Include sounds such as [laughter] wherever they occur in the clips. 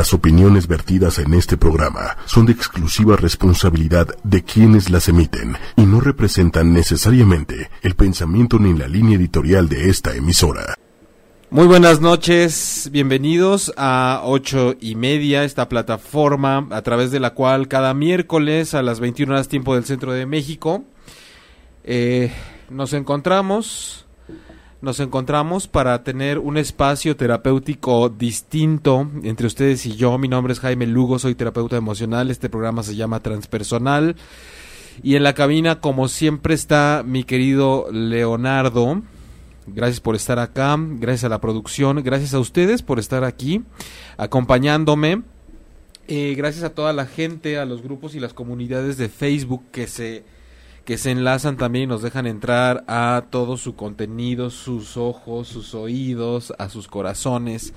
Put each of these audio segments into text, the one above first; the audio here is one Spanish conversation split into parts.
Las opiniones vertidas en este programa son de exclusiva responsabilidad de quienes las emiten y no representan necesariamente el pensamiento ni la línea editorial de esta emisora. Muy buenas noches, bienvenidos a ocho y media, esta plataforma a través de la cual cada miércoles a las 21 horas tiempo del centro de México eh, nos encontramos nos encontramos para tener un espacio terapéutico distinto entre ustedes y yo. Mi nombre es Jaime Lugo, soy terapeuta emocional. Este programa se llama Transpersonal. Y en la cabina, como siempre, está mi querido Leonardo. Gracias por estar acá, gracias a la producción, gracias a ustedes por estar aquí acompañándome. Eh, gracias a toda la gente, a los grupos y las comunidades de Facebook que se que se enlazan también y nos dejan entrar a todo su contenido, sus ojos, sus oídos, a sus corazones,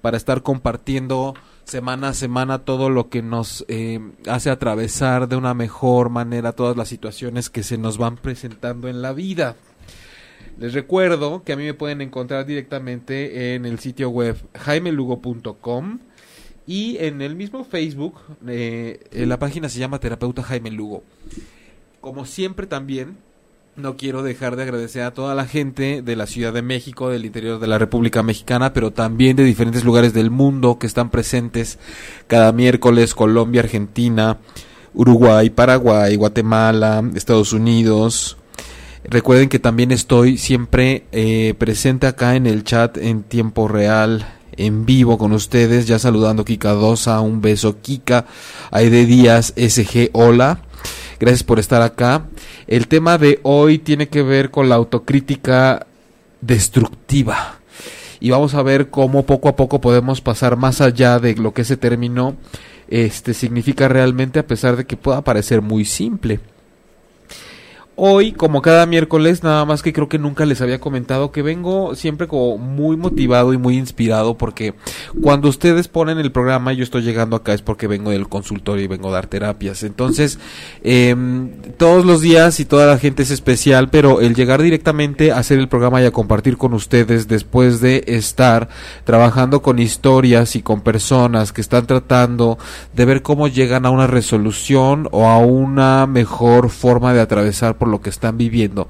para estar compartiendo semana a semana todo lo que nos eh, hace atravesar de una mejor manera todas las situaciones que se nos van presentando en la vida. Les recuerdo que a mí me pueden encontrar directamente en el sitio web jaimelugo.com y en el mismo Facebook, eh, la página se llama Terapeuta Jaime Lugo. Como siempre también, no quiero dejar de agradecer a toda la gente de la Ciudad de México, del interior de la República Mexicana, pero también de diferentes lugares del mundo que están presentes cada miércoles, Colombia, Argentina, Uruguay, Paraguay, Guatemala, Estados Unidos. Recuerden que también estoy siempre eh, presente acá en el chat en tiempo real, en vivo con ustedes, ya saludando Kika Dosa, un beso Kika, Aide Díaz, SG, hola. Gracias por estar acá. El tema de hoy tiene que ver con la autocrítica destructiva. Y vamos a ver cómo poco a poco podemos pasar más allá de lo que ese término este significa realmente a pesar de que pueda parecer muy simple. Hoy, como cada miércoles, nada más que creo que nunca les había comentado que vengo siempre como muy motivado y muy inspirado porque cuando ustedes ponen el programa yo estoy llegando acá es porque vengo del consultorio y vengo a dar terapias. Entonces, em, todos los días y toda la gente es especial, pero el llegar directamente a hacer el programa y a compartir con ustedes después de estar trabajando con historias y con personas que están tratando de ver cómo llegan a una resolución o a una mejor forma de atravesar lo que están viviendo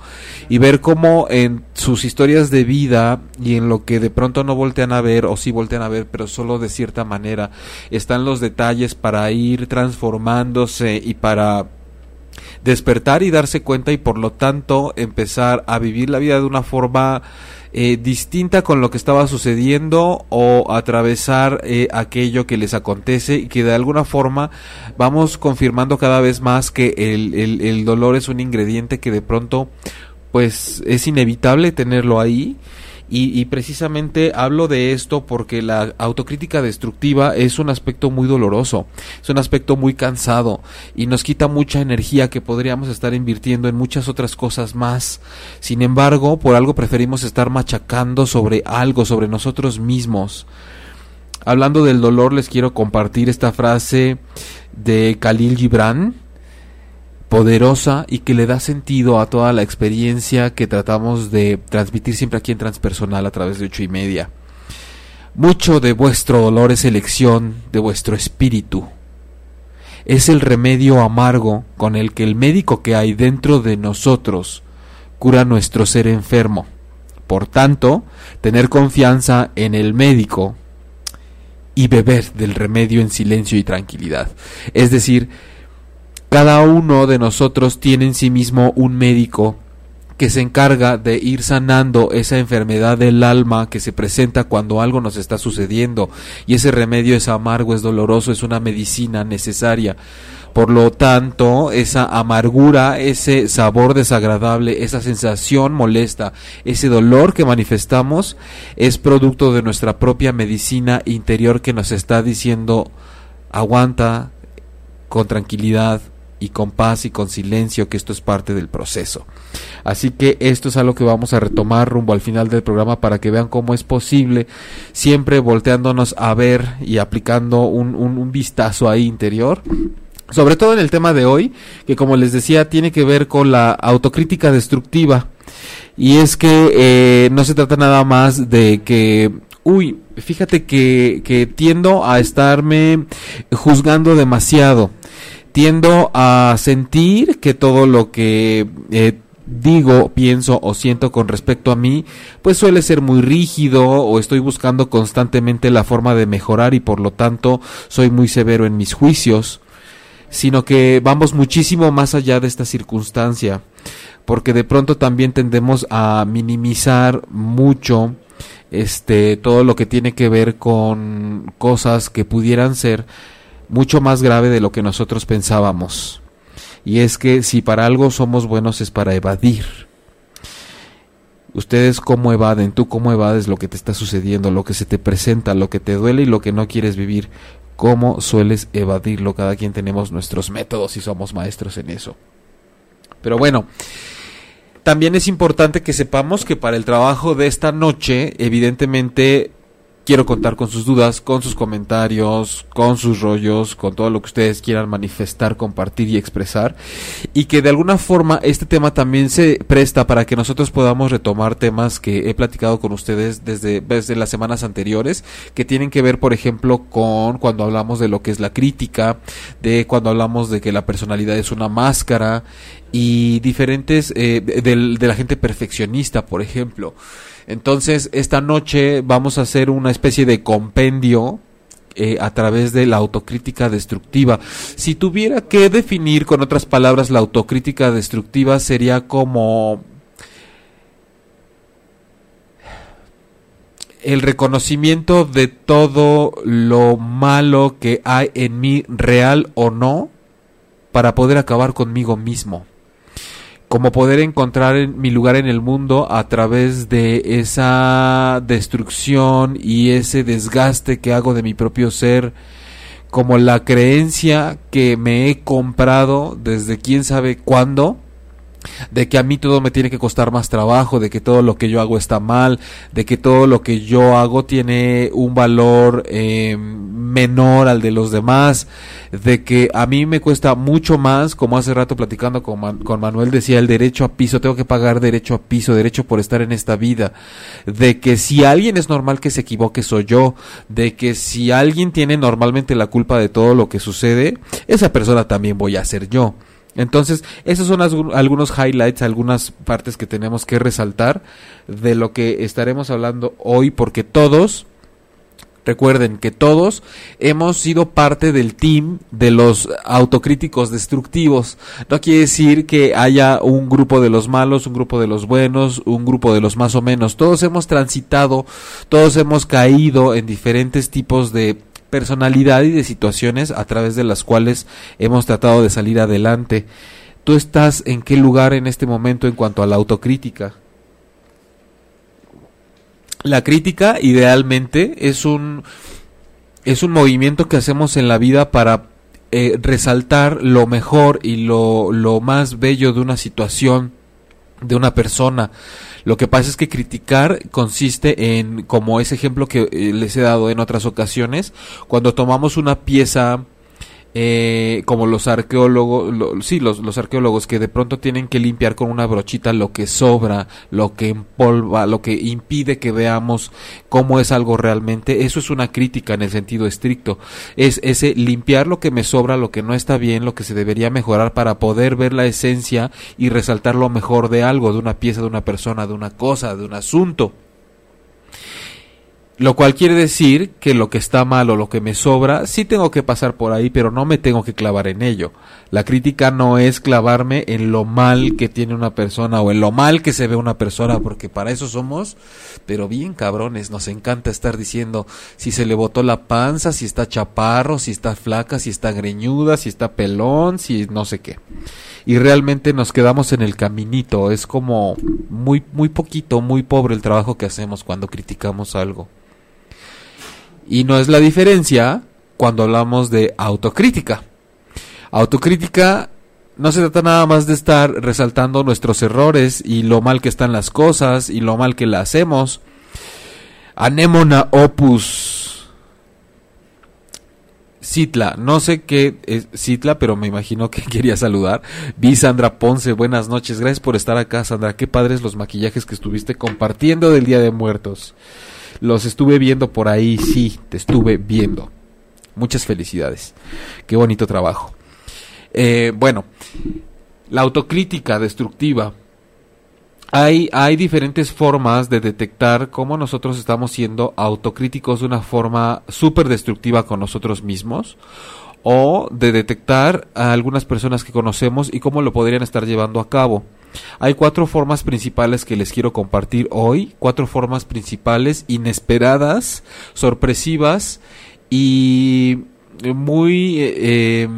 y ver cómo en sus historias de vida y en lo que de pronto no voltean a ver o sí voltean a ver pero solo de cierta manera están los detalles para ir transformándose y para despertar y darse cuenta y por lo tanto empezar a vivir la vida de una forma eh, distinta con lo que estaba sucediendo o atravesar eh, aquello que les acontece y que de alguna forma vamos confirmando cada vez más que el, el, el dolor es un ingrediente que de pronto pues es inevitable tenerlo ahí y, precisamente hablo de esto porque la autocrítica destructiva es un aspecto muy doloroso, es un aspecto muy cansado y nos quita mucha energía que podríamos estar invirtiendo en muchas otras cosas más. Sin embargo, por algo preferimos estar machacando sobre algo, sobre nosotros mismos. Hablando del dolor, les quiero compartir esta frase de Khalil Gibran, poderosa y que le da sentido a toda la experiencia que tratamos de transmitir siempre aquí en Transpersonal a través de ocho y media. Mucho de vuestro dolor es elección de vuestro espíritu. Es el remedio amargo con el que el médico que hay dentro de nosotros cura nuestro ser enfermo. Por tanto, tener confianza en el médico y beber del remedio en silencio y tranquilidad. Es decir, cada uno de nosotros tiene en sí mismo un médico que se encarga de ir sanando esa enfermedad del alma que se presenta cuando algo nos está sucediendo y ese remedio es amargo, es doloroso, es una medicina necesaria. Por lo tanto, esa amargura, ese sabor desagradable, esa sensación molesta, ese dolor que manifestamos es producto de nuestra propia medicina interior que nos está diciendo aguanta con tranquilidad, y con paz y con silencio, que esto es parte del proceso. Así que esto es algo que vamos a retomar rumbo al final del programa para que vean cómo es posible, siempre volteándonos a ver y aplicando un, un, vistazo ahí interior. Sobre todo en el tema de hoy, que como les decía, tiene que ver con la autocrítica destructiva. Y es que eh, no se trata nada más de que, uy, fíjate que, que tiendo a estarme juzgando demasiado. Tiendo a sentir que todo lo que eh, digo, pienso o siento con respecto a mí, pues suele ser muy rígido o estoy buscando constantemente la forma de mejorar y por lo tanto soy muy severo en mis juicios, sino que vamos muchísimo más allá de esta circunstancia, porque de pronto también tendemos a minimizar mucho este todo lo que tiene que ver con cosas que pudieran ser mucho más grave de lo que nosotros pensábamos. Y es que si para algo somos buenos es para evadir. Ustedes cómo evaden, tú cómo evades lo que te está sucediendo, lo que se te presenta, lo que te duele y lo que no quieres vivir. ¿Cómo sueles evadirlo? Cada quien tenemos nuestros métodos y somos maestros en eso. Pero bueno, también es importante que sepamos que para el trabajo de esta noche, evidentemente quiero contar con sus dudas, con sus comentarios, con sus rollos, con todo lo que ustedes quieran manifestar, compartir y expresar. Y que de alguna forma este tema también se presta para que nosotros podamos retomar temas que he platicado con ustedes desde, desde las semanas anteriores, que tienen que ver, por ejemplo, con cuando hablamos de lo que es la crítica, de cuando hablamos de que la personalidad es una máscara y diferentes eh, de, de la gente perfeccionista, por ejemplo. Entonces, esta noche vamos a hacer una especie de compendio eh, a través de la autocrítica destructiva. Si tuviera que definir con otras palabras la autocrítica destructiva sería como el reconocimiento de todo lo malo que hay en mí, real o no, para poder acabar conmigo mismo como poder encontrar mi lugar en el mundo a través de esa destrucción y ese desgaste que hago de mi propio ser, como la creencia que me he comprado desde quién sabe cuándo, de que a mí todo me tiene que costar más trabajo, de que todo lo que yo hago está mal, de que todo lo que yo hago tiene un valor eh, menor al de los demás, de que a mí me cuesta mucho más, como hace rato platicando con, con Manuel decía, el derecho a piso, tengo que pagar derecho a piso, derecho por estar en esta vida, de que si alguien es normal que se equivoque soy yo, de que si alguien tiene normalmente la culpa de todo lo que sucede, esa persona también voy a ser yo. Entonces, esos son algunos highlights, algunas partes que tenemos que resaltar de lo que estaremos hablando hoy, porque todos, recuerden que todos hemos sido parte del team de los autocríticos destructivos. No quiere decir que haya un grupo de los malos, un grupo de los buenos, un grupo de los más o menos. Todos hemos transitado, todos hemos caído en diferentes tipos de personalidad y de situaciones a través de las cuales hemos tratado de salir adelante. ¿Tú estás en qué lugar en este momento en cuanto a la autocrítica? La crítica idealmente es un es un movimiento que hacemos en la vida para eh, resaltar lo mejor y lo, lo más bello de una situación, de una persona. Lo que pasa es que criticar consiste en, como ese ejemplo que eh, les he dado en otras ocasiones, cuando tomamos una pieza eh, como los arqueólogos, sí, los, los, arqueólogos que de pronto tienen que limpiar con una brochita lo que sobra, lo que empolva, lo que impide que veamos cómo es algo realmente, eso es una crítica en el sentido estricto, es ese limpiar lo que me sobra, lo que no está bien, lo que se debería mejorar para poder ver la esencia y resaltar lo mejor de algo, de una pieza, de una persona, de una cosa, de un asunto. Lo cual quiere decir que lo que está mal o lo que me sobra, sí tengo que pasar por ahí, pero no me tengo que clavar en ello. La crítica no es clavarme en lo mal que tiene una persona o en lo mal que se ve una persona, porque para eso somos, pero bien cabrones, nos encanta estar diciendo si se le botó la panza, si está chaparro, si está flaca, si está greñuda, si está pelón, si no sé qué. Y realmente nos quedamos en el caminito, es como muy, muy poquito, muy pobre el trabajo que hacemos cuando criticamos algo. Y no es la diferencia cuando hablamos de autocrítica. Autocrítica no se trata nada más de estar resaltando nuestros errores y lo mal que están las cosas y lo mal que la hacemos. Anémona opus Citla, no sé qué es Citla, pero me imagino que [laughs] quería saludar. Vi Sandra Ponce, buenas noches, gracias por estar acá, Sandra. Qué padres los maquillajes que estuviste compartiendo del Día de Muertos. Los estuve viendo por ahí, sí, te estuve viendo. Muchas felicidades. Qué bonito trabajo. Eh, bueno, la autocrítica destructiva. Hay, hay diferentes formas de detectar cómo nosotros estamos siendo autocríticos de una forma súper destructiva con nosotros mismos o de detectar a algunas personas que conocemos y cómo lo podrían estar llevando a cabo. Hay cuatro formas principales que les quiero compartir hoy, cuatro formas principales inesperadas, sorpresivas y muy eh,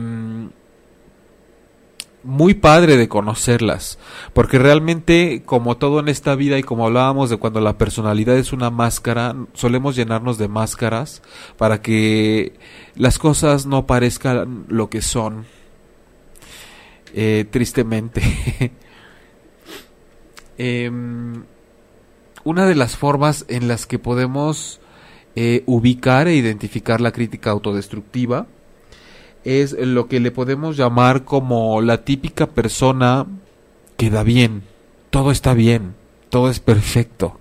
muy padre de conocerlas, porque realmente como todo en esta vida y como hablábamos de cuando la personalidad es una máscara, solemos llenarnos de máscaras para que las cosas no parezcan lo que son. Eh, tristemente. [laughs] Em, una de las formas en las que podemos eh, ubicar e identificar la crítica autodestructiva es lo que le podemos llamar como la típica persona que da bien, todo está bien, todo es perfecto,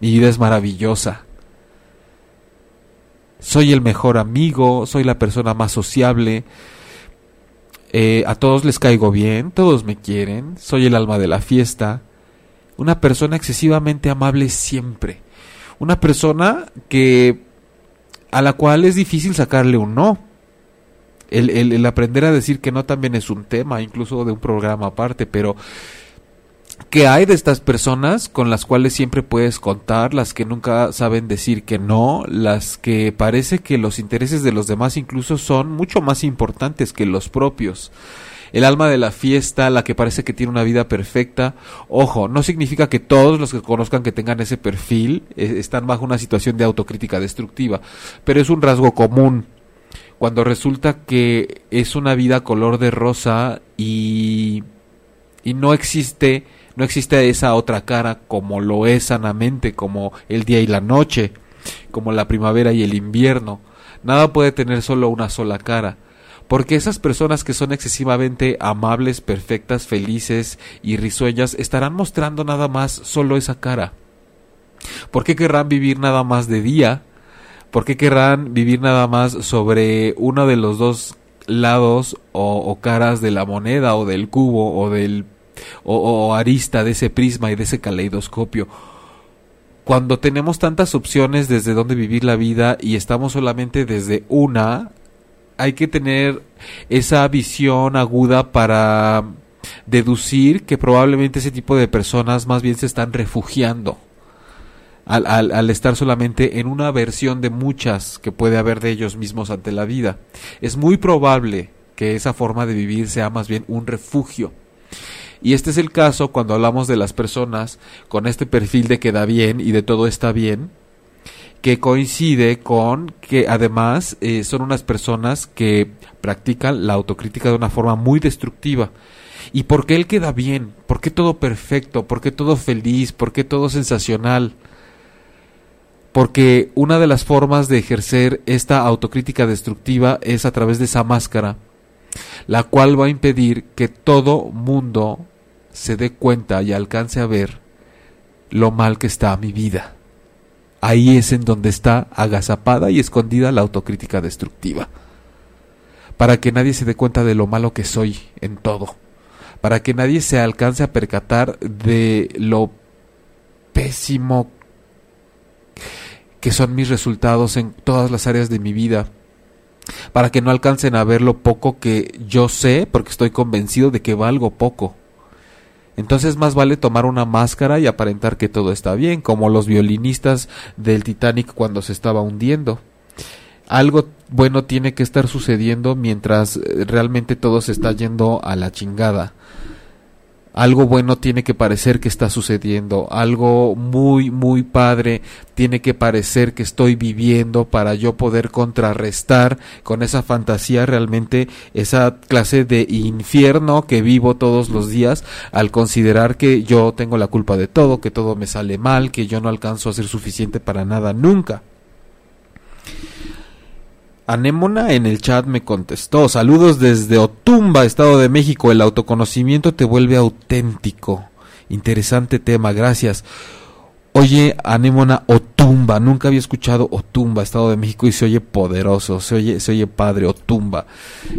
mi vida es maravillosa. Soy el mejor amigo, soy la persona más sociable, eh, a todos les caigo bien, todos me quieren, soy el alma de la fiesta, una persona excesivamente amable siempre, una persona que a la cual es difícil sacarle un no. El, el, aprender a decir que no también es un tema, incluso de un programa aparte, pero ¿qué hay de estas personas con las cuales siempre puedes contar, las que nunca saben decir que no, las que parece que los intereses de los demás incluso son mucho más importantes que los propios? El alma de la fiesta, la que parece que tiene una vida perfecta. Ojo, no significa que todos los que conozcan que tengan ese perfil eh, están bajo una situación de autocrítica destructiva, pero es un rasgo común. Cuando resulta que es una vida color de rosa y, y no existe no existe esa otra cara como lo es sanamente, como el día y la noche, como la primavera y el invierno. Nada puede tener solo una sola cara porque esas personas que son excesivamente amables, perfectas, felices y risueñas estarán mostrando nada más solo esa cara. ¿Por qué querrán vivir nada más de día? ¿Por qué querrán vivir nada más sobre uno de los dos lados o, caras de la moneda o del cubo o del o arista de ese prisma y de ese caleidoscopio? Cuando tenemos tantas opciones desde donde vivir la vida y estamos solamente desde una, hay que tener esa visión aguda para deducir que probablemente ese tipo de personas más bien se están refugiando al, al, estar solamente en una versión de muchas que puede haber de ellos mismos ante la vida. Es muy probable que esa forma de vivir sea más bien un refugio. Y este es el caso cuando hablamos de las personas con este perfil de que da bien y de todo está bien, que coincide con que además eh, son unas personas que practican la autocrítica de una forma muy destructiva. ¿Y por qué él queda bien? ¿Por qué todo perfecto? ¿Por qué todo feliz? ¿Por qué todo sensacional? Porque una de las formas de ejercer esta autocrítica destructiva es a través de esa máscara, la cual va a impedir que todo mundo se dé cuenta y alcance a ver lo mal que está mi vida. Ahí es en donde está agazapada y escondida la autocrítica destructiva. Para que nadie se dé cuenta de lo malo que soy en todo. Para que nadie se alcance a percatar de lo pésimo que son mis resultados en todas las áreas de mi vida. Para que no alcancen a ver lo poco que yo sé porque estoy convencido de que valgo poco. Entonces más vale tomar una máscara y aparentar que todo está bien, como los violinistas del Titanic cuando se estaba hundiendo. Algo bueno tiene que estar sucediendo mientras eh, realmente todo se está yendo a la chingada algo bueno tiene que parecer que está sucediendo, algo muy, muy padre tiene que parecer que estoy viviendo para yo poder contrarrestar con esa fantasía realmente esa clase de infierno que vivo todos los días al considerar que yo tengo la culpa de todo, que todo me sale mal, que yo no alcanzo a ser suficiente para nada nunca. Anémona en el chat me contestó, saludos desde Otumba, Estado de México, el autoconocimiento te vuelve auténtico. Interesante tema, gracias. Oye, Anémona Otumba, nunca había escuchado Otumba, Estado de México, y se oye poderoso, se oye, se oye padre, Otumba.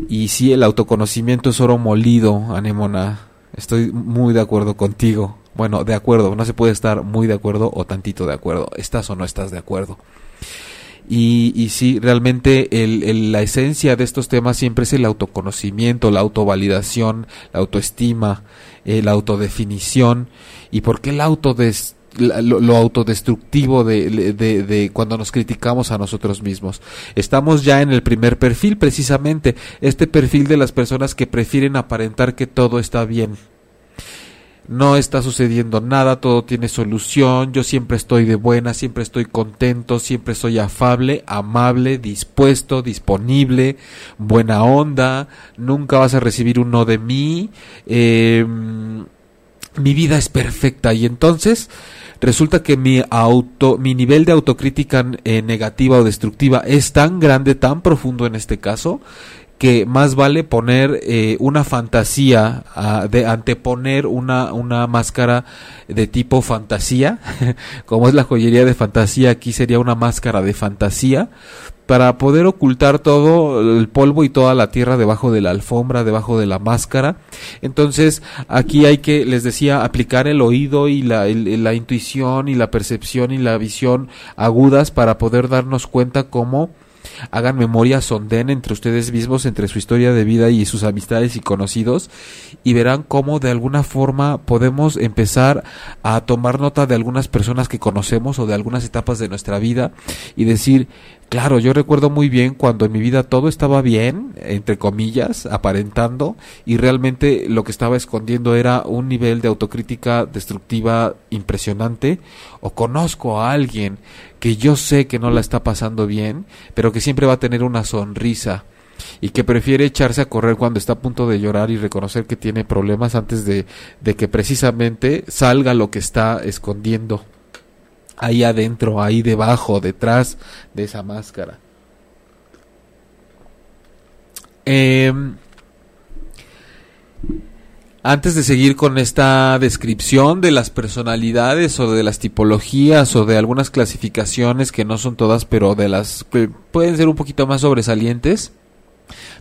Y sí, el autoconocimiento es oro molido, Anémona. Estoy muy de acuerdo contigo. Bueno, de acuerdo, no se puede estar muy de acuerdo o tantito de acuerdo. ¿Estás o no estás de acuerdo? Y, y sí, realmente el, la esencia de estos temas siempre es el autoconocimiento, la autovalidación, la autoestima, eh, la autodefinición. ¿Y por qué el autodes lo, autodestructivo de, de, de, cuando nos criticamos a nosotros mismos. Estamos ya en el primer perfil, precisamente, este perfil de las personas que prefieren aparentar que todo está bien. No está sucediendo nada, todo tiene solución, yo siempre estoy de buena, siempre estoy contento, siempre soy afable, amable, dispuesto, disponible, buena onda, nunca vas a recibir un no de mí, eh, mi vida es perfecta. Y entonces resulta que mi auto, mi nivel de autocrítica eh, negativa o destructiva es tan grande, tan profundo en este caso, que más vale poner eh, una fantasía, de anteponer una, una máscara de tipo fantasía, [laughs] como es la joyería de fantasía, aquí sería una máscara de fantasía, para poder ocultar todo el polvo y toda la tierra debajo de la alfombra, debajo de la máscara. Entonces, aquí hay que, les decía, aplicar el oído y la, la intuición y la percepción y la visión agudas para poder darnos cuenta cómo hagan memoria, sonden entre ustedes mismos, entre su historia de vida y sus amistades y conocidos, y verán cómo de alguna forma podemos empezar a tomar nota de algunas personas que conocemos o de algunas etapas de nuestra vida y decir, Claro, yo recuerdo muy bien cuando en mi vida todo estaba bien, entre comillas, aparentando, y realmente lo que estaba escondiendo era un nivel de autocrítica destructiva impresionante, o conozco a alguien que yo sé que no la está pasando bien, pero que siempre va a tener una sonrisa y que prefiere echarse a correr cuando está a punto de llorar y reconocer que tiene problemas antes de, de que precisamente salga lo que está escondiendo ahí adentro, ahí debajo, detrás de esa máscara. Em, antes de seguir con esta descripción de las personalidades o de las tipologías o de algunas clasificaciones que no son todas, pero de las que pueden ser un poquito más sobresalientes,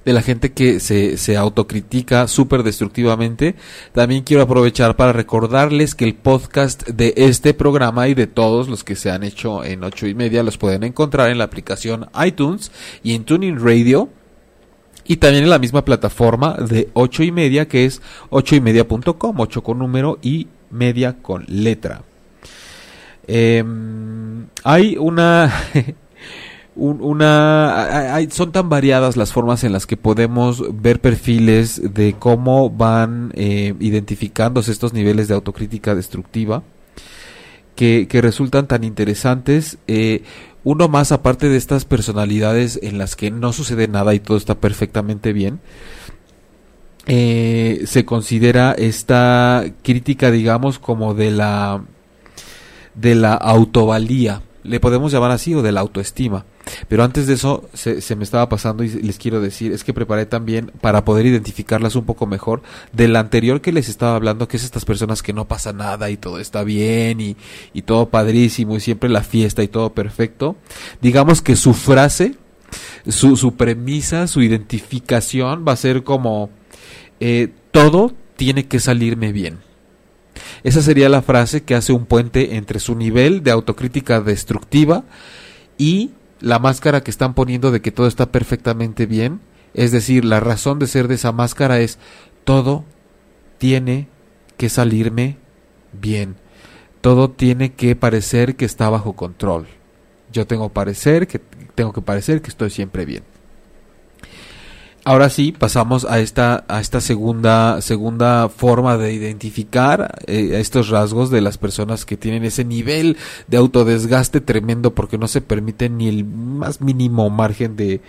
de la gente que se, se autocritica súper destructivamente. También quiero aprovechar para recordarles que el podcast de este programa y de todos los que se han hecho en ocho y media los pueden encontrar en la aplicación iTunes y en Tuning Radio y también en la misma plataforma de ocho y media que es ocho y media.com, 8 con número y media con letra. Em, hay una [laughs] una hay, son tan variadas las formas en las que podemos ver perfiles de cómo van eh, identificándose estos niveles de autocrítica destructiva que, que resultan tan interesantes. Eh, uno más aparte de estas personalidades en las que no sucede nada y todo está perfectamente bien eh, se considera esta crítica digamos como de la de la autovalía le podemos llamar así o de la autoestima pero antes de eso, se, me estaba pasando y les quiero decir, es que preparé también para poder identificarlas un poco mejor del anterior que les estaba hablando, que es estas personas que no pasa nada y todo está bien y, y todo padrísimo y siempre la fiesta y todo perfecto. Digamos que su frase, su, su premisa, su identificación va a ser como, eh, todo tiene que salirme bien. Esa sería la frase que hace un puente entre su nivel de autocrítica destructiva y la máscara que están poniendo de que todo está perfectamente bien. Es decir, la razón de ser de esa máscara es todo tiene que salirme bien. Todo tiene que parecer que está bajo control. Yo tengo parecer que tengo que parecer que estoy siempre bien. Ahora sí, pasamos a esta, a esta segunda, segunda forma de identificar eh, estos rasgos de las personas que tienen ese nivel de autodesgaste tremendo porque no se permite ni el más mínimo margen de,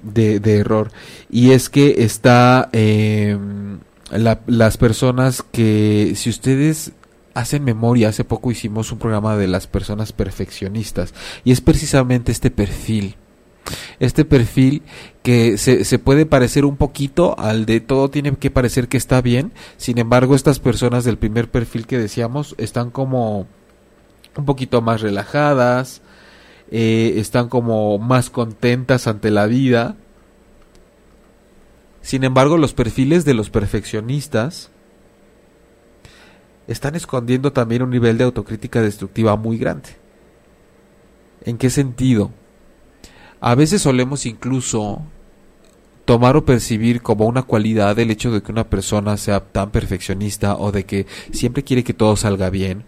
de, error. Y es que está em, las personas que, si ustedes hacen memoria, hace poco hicimos un programa de las personas perfeccionistas y es precisamente este perfil este perfil que se, se, puede parecer un poquito al de todo tiene que parecer que está bien, sin embargo estas personas del primer perfil que decíamos están como un poquito más relajadas, eh, están como más contentas ante la vida. Sin embargo, los perfiles de los perfeccionistas están escondiendo también un nivel de autocrítica destructiva muy grande. ¿En qué sentido? A veces solemos incluso tomar o percibir como una cualidad el hecho de que una persona sea tan perfeccionista o de que siempre quiere que todo salga bien,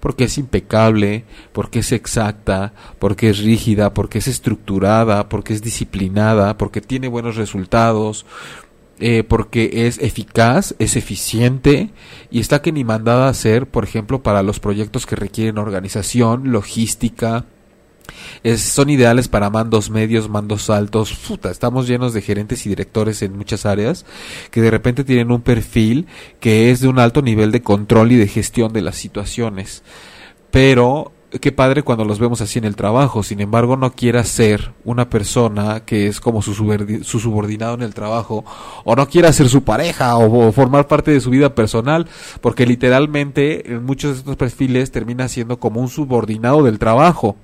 porque es impecable, porque es exacta, porque es rígida, porque es estructurada, porque es disciplinada, porque tiene buenos resultados, eh, porque es eficaz, es eficiente y está que ni mandada a hacer, por ejemplo, para los proyectos que requieren organización, logística, son ideales para mandos medios, mandos altos. estamos llenos de gerentes y directores en muchas áreas que de repente tienen un perfil que es de un alto nivel de control y de gestión de las situaciones. Pero qué padre cuando los vemos así en el trabajo. Sin embargo, no quiera ser una persona que es como su, su subordinado en el trabajo, o no quiera ser su pareja, o, formar parte de su vida personal, porque literalmente en muchos de estos perfiles termina siendo como un subordinado del trabajo.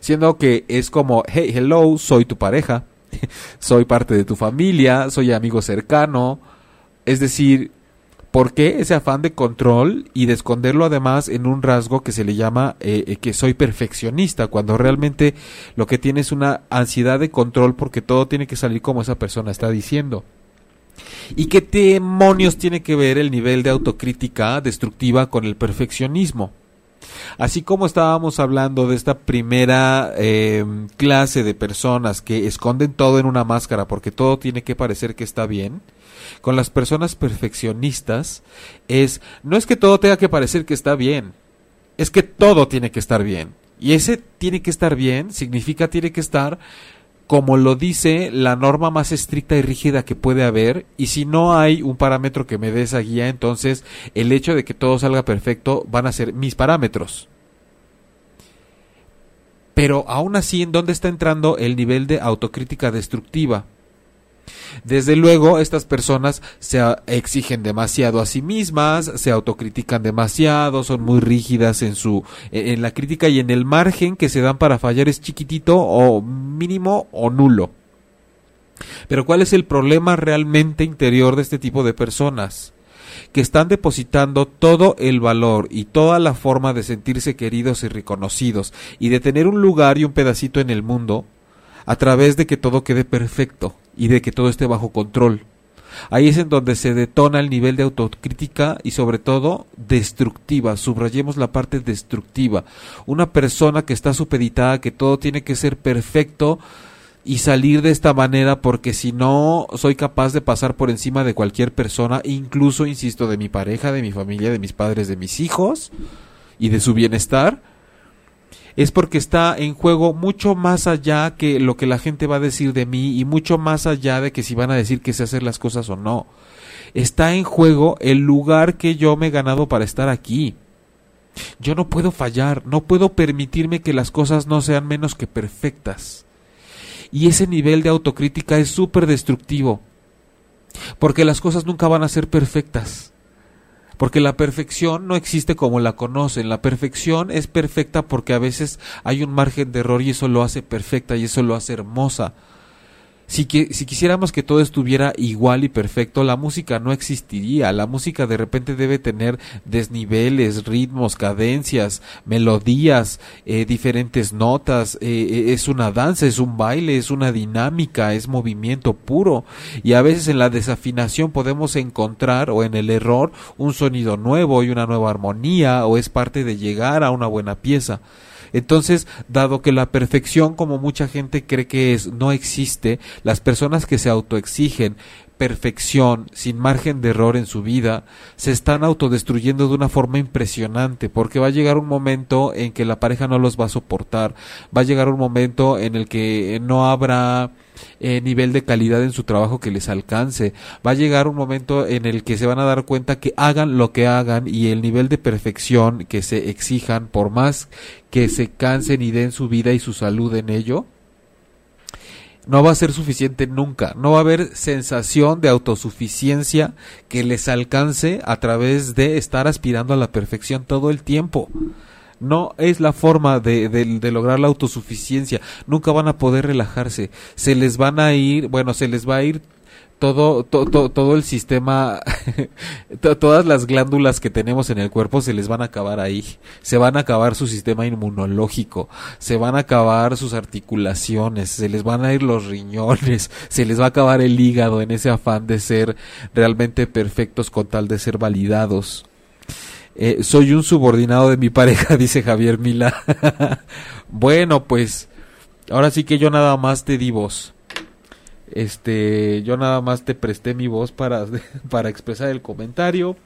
Siendo que es como, hey, hello, soy tu pareja, [laughs] soy parte de tu familia, soy amigo cercano. Es decir, ¿por qué ese afán de control y de esconderlo además en un rasgo que se le llama eh, eh, que soy perfeccionista, cuando realmente lo que tiene es una ansiedad de control porque todo tiene que salir como esa persona está diciendo? ¿Y qué demonios tiene que ver el nivel de autocrítica destructiva con el perfeccionismo? Así como estábamos hablando de esta primera em, clase de personas que esconden todo en una máscara porque todo tiene que parecer que está bien, con las personas perfeccionistas es, no es que todo tenga que parecer que está bien, es que todo tiene que estar bien. Y ese tiene que estar bien significa tiene que estar como lo dice la norma más estricta y rígida que puede haber, y si no hay un parámetro que me dé esa guía, entonces el hecho de que todo salga perfecto van a ser mis parámetros. Pero aún así, ¿en dónde está entrando el nivel de autocrítica destructiva? Desde luego, estas personas se exigen demasiado a sí mismas, se autocritican demasiado, son muy rígidas en su e, en la crítica y en el margen que se dan para fallar es chiquitito o mínimo o nulo. Pero ¿cuál es el problema realmente interior de este tipo de personas? que están depositando todo el valor y toda la forma de sentirse queridos y reconocidos y de tener un lugar y un pedacito en el mundo a través de que todo quede perfecto y de que todo esté bajo control. Ahí es en donde se detona el nivel de autocrítica y sobre todo destructiva. Subrayemos la parte destructiva. Una persona que está supeditada que todo tiene que ser perfecto y salir de esta manera porque si no soy capaz de pasar por encima de cualquier persona, incluso, insisto, de mi pareja, de mi familia, de mis padres, de mis hijos y de su bienestar es porque está en juego mucho más allá que lo que la gente va a decir de mí y mucho más allá de que si van a decir que sé hacer las cosas o no. Está en juego el lugar que yo me he ganado para estar aquí. Yo no puedo fallar, no puedo permitirme que las cosas no sean menos que perfectas. Y ese nivel de autocrítica es súper destructivo, porque las cosas nunca van a ser perfectas. Porque la perfección no existe como la conocen. La perfección es perfecta porque a veces hay un margen de error y eso lo hace perfecta y eso lo hace hermosa. Si, que, si quisiéramos que todo estuviera igual y perfecto, la música no existiría. La música de repente debe tener desniveles, ritmos, cadencias, melodías, eh, diferentes notas. Eh, eh, es una danza, es un baile, es una dinámica, es movimiento puro. Y a veces en la desafinación podemos encontrar o en el error un sonido nuevo y una nueva armonía o es parte de llegar a una buena pieza. Entonces, dado que la perfección, como mucha gente cree que es, no existe, las personas que se autoexigen perfección, sin margen de error en su vida, se están autodestruyendo de una forma impresionante, porque va a llegar un momento en que la pareja no los va a soportar, va a llegar un momento en el que no habrá eh, nivel de calidad en su trabajo que les alcance. Va a llegar un momento en el que se van a dar cuenta que hagan lo que hagan y el nivel de perfección que se exijan, por más que se cansen y den su vida y su salud en ello, no va a ser suficiente nunca. No va a haber sensación de autosuficiencia que les alcance a través de estar aspirando a la perfección todo el tiempo. No es la forma de, de, lograr la autosuficiencia. Nunca van a poder relajarse. Se les van a ir, bueno, se les va a ir todo, todo el sistema, [laughs] todas las glándulas que tenemos en el cuerpo se les van a acabar ahí. Se van a acabar su sistema inmunológico, se van a acabar sus articulaciones, se les van a ir los riñones, [laughs] se les va a acabar el hígado en ese afán de ser realmente perfectos con tal de ser validados. Eh, soy un subordinado de mi [laughs] pareja, dice Javier Mila. bueno, pues ahora sí que yo nada más te di voz. Este, yo nada más te presté mi voz para, [laughs] para expresar el comentario.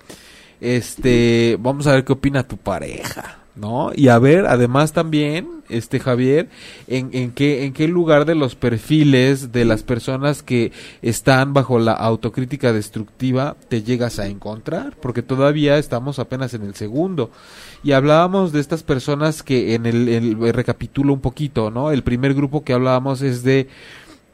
Este, vamos a ver qué opina tu pareja, ¿no? Y a ver, además también, este Javier, en, en qué, en qué lugar de los perfiles de las personas que están bajo la autocrítica destructiva te llegas a encontrar, porque todavía estamos apenas en el segundo. Y hablábamos de estas personas que en el, el recapitulo un poquito, ¿no? El primer grupo que hablábamos es de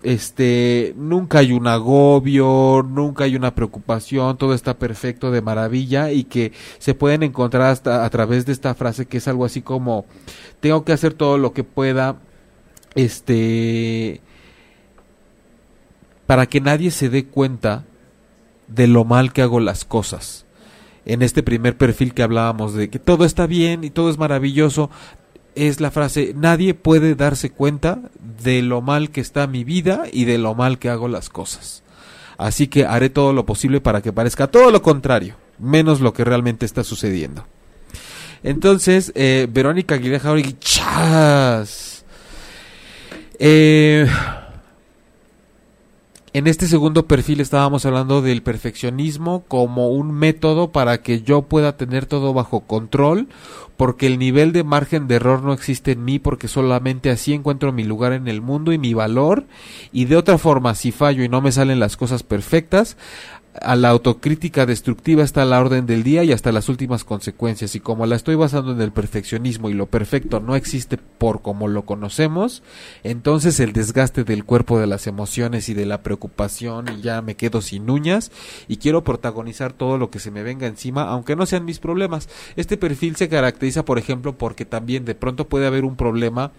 este nunca hay un agobio, nunca hay una preocupación, todo está perfecto de maravilla y que se pueden encontrar hasta a través de esta frase que es algo así como tengo que hacer todo lo que pueda este para que nadie se dé cuenta de lo mal que hago las cosas. En este primer perfil que hablábamos de que todo está bien y todo es maravilloso, es la frase, nadie puede darse cuenta de lo mal que está mi vida y de lo mal que hago las cosas. Así que haré todo lo posible para que parezca todo lo contrario, menos lo que realmente está sucediendo. Entonces, eh, Verónica Aguilera Jauregui, ¡chas! Eh, en este segundo perfil estábamos hablando del perfeccionismo como un método para que yo pueda tener todo bajo control, porque el nivel de margen de error no existe en mí, porque solamente así encuentro mi lugar en el mundo y mi valor, y de otra forma, si fallo y no me salen las cosas perfectas, a la autocrítica destructiva está la orden del día y hasta las últimas consecuencias. Y como la estoy basando en el perfeccionismo y lo perfecto no existe por como lo conocemos, entonces el desgaste del cuerpo de las emociones y de la preocupación y ya me quedo sin uñas y quiero protagonizar todo lo que se me venga encima, aunque no sean mis problemas. Este perfil se caracteriza, por ejemplo, porque también de pronto puede haber un problema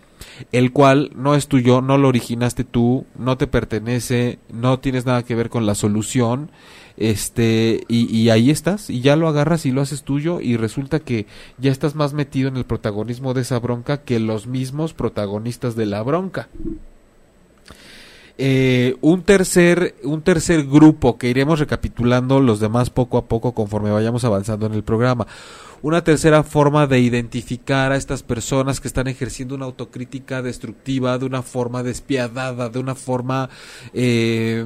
el cual no es tuyo, no lo originaste tú, no te pertenece, no tienes nada que ver con la solución este y, ahí estás y ya lo agarras y lo haces tuyo y resulta que ya estás más metido en el protagonismo de esa bronca que los mismos protagonistas de la bronca. Eh, un tercer un tercer grupo que iremos recapitulando los demás poco a poco conforme vayamos avanzando en el programa una tercera forma de identificar a estas personas que están ejerciendo una autocrítica destructiva de una forma despiadada, de una forma eh,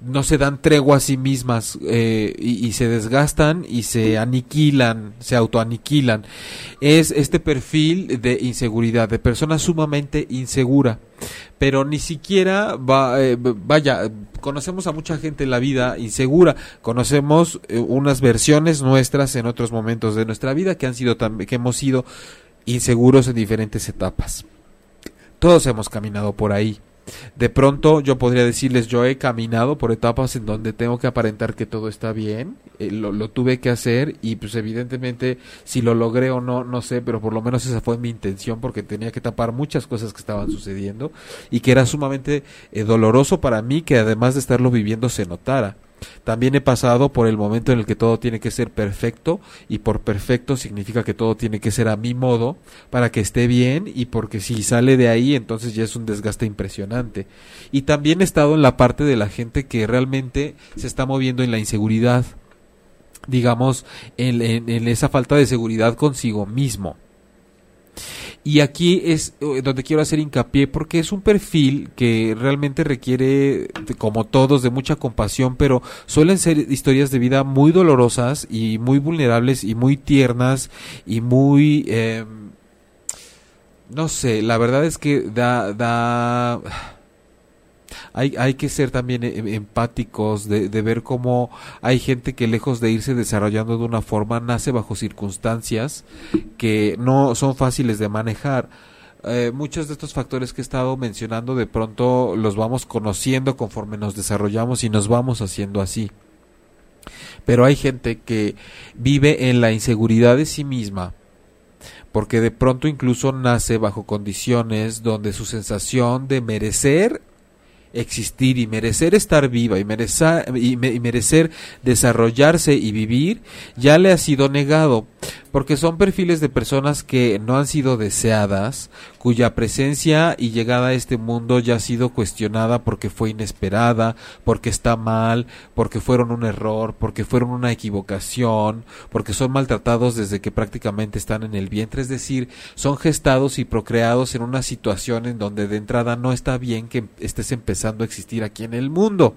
no se dan tregua a sí mismas eh, y, y, se desgastan y se aniquilan, se autoaniquilan. Es este perfil de inseguridad, de persona sumamente insegura pero ni siquiera va, eh, vaya, conocemos a mucha gente en la vida insegura, conocemos eh, unas versiones nuestras en otros momentos de nuestra vida que han sido que hemos sido inseguros en diferentes etapas. Todos hemos caminado por ahí. De pronto yo podría decirles, yo he caminado por etapas en donde tengo que aparentar que todo está bien, eh, lo, tuve que hacer y pues evidentemente si lo logré o no, no sé, pero por lo menos esa fue mi intención porque tenía que tapar muchas cosas que estaban sucediendo y que era sumamente eh, doloroso para mí que además de estarlo viviendo se notara. También he pasado por el momento en el que todo tiene que ser perfecto y por perfecto significa que todo tiene que ser a mi modo para que esté bien y porque si sale de ahí entonces ya es un desgaste impresionante. Y también he estado en la parte de la gente que realmente se está moviendo en la inseguridad, digamos, en, en esa falta de seguridad consigo mismo. Y aquí es eh, donde quiero hacer hincapié porque es un perfil que realmente requiere, como todos, de mucha compasión, pero suelen ser historias de vida muy dolorosas y muy vulnerables y muy tiernas y muy... Eh, no sé, la verdad es que da... da hay, hay que ser también eh, empáticos de, ver cómo hay gente que lejos de irse desarrollando de una forma nace bajo circunstancias que no son fáciles de manejar. Eh, muchos de estos factores que he estado mencionando de pronto los vamos conociendo conforme nos desarrollamos y nos vamos haciendo así. Pero hay gente que vive en la inseguridad de sí misma porque de pronto incluso nace bajo condiciones donde su sensación de merecer existir y merecer estar viva y merecer, y, merecer desarrollarse y vivir ya le ha sido negado porque son perfiles de personas que no han sido deseadas, cuya presencia y llegada a este mundo ya ha sido cuestionada porque fue inesperada, porque está mal, porque fueron un error, porque fueron una equivocación, porque son maltratados desde que prácticamente están en el vientre, es decir, son gestados y procreados en una situación en donde de entrada no está bien que estés empezando a existir aquí en el mundo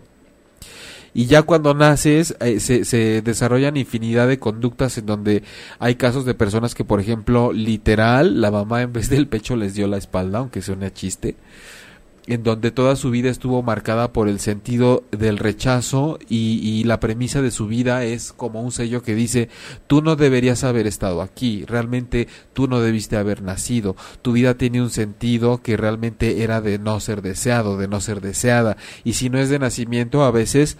y ya cuando naces eh, se, desarrollan infinidad de conductas en donde hay casos de personas que por ejemplo literal la mamá en vez del pecho les dio la espalda aunque suene chiste en donde toda su vida estuvo marcada por el sentido del rechazo y, y, la premisa de su vida es como un sello que dice tú no deberías haber estado aquí, realmente tú no debiste haber nacido, tu vida tiene un sentido que realmente era de no ser deseado, de no ser deseada y si no es de nacimiento a veces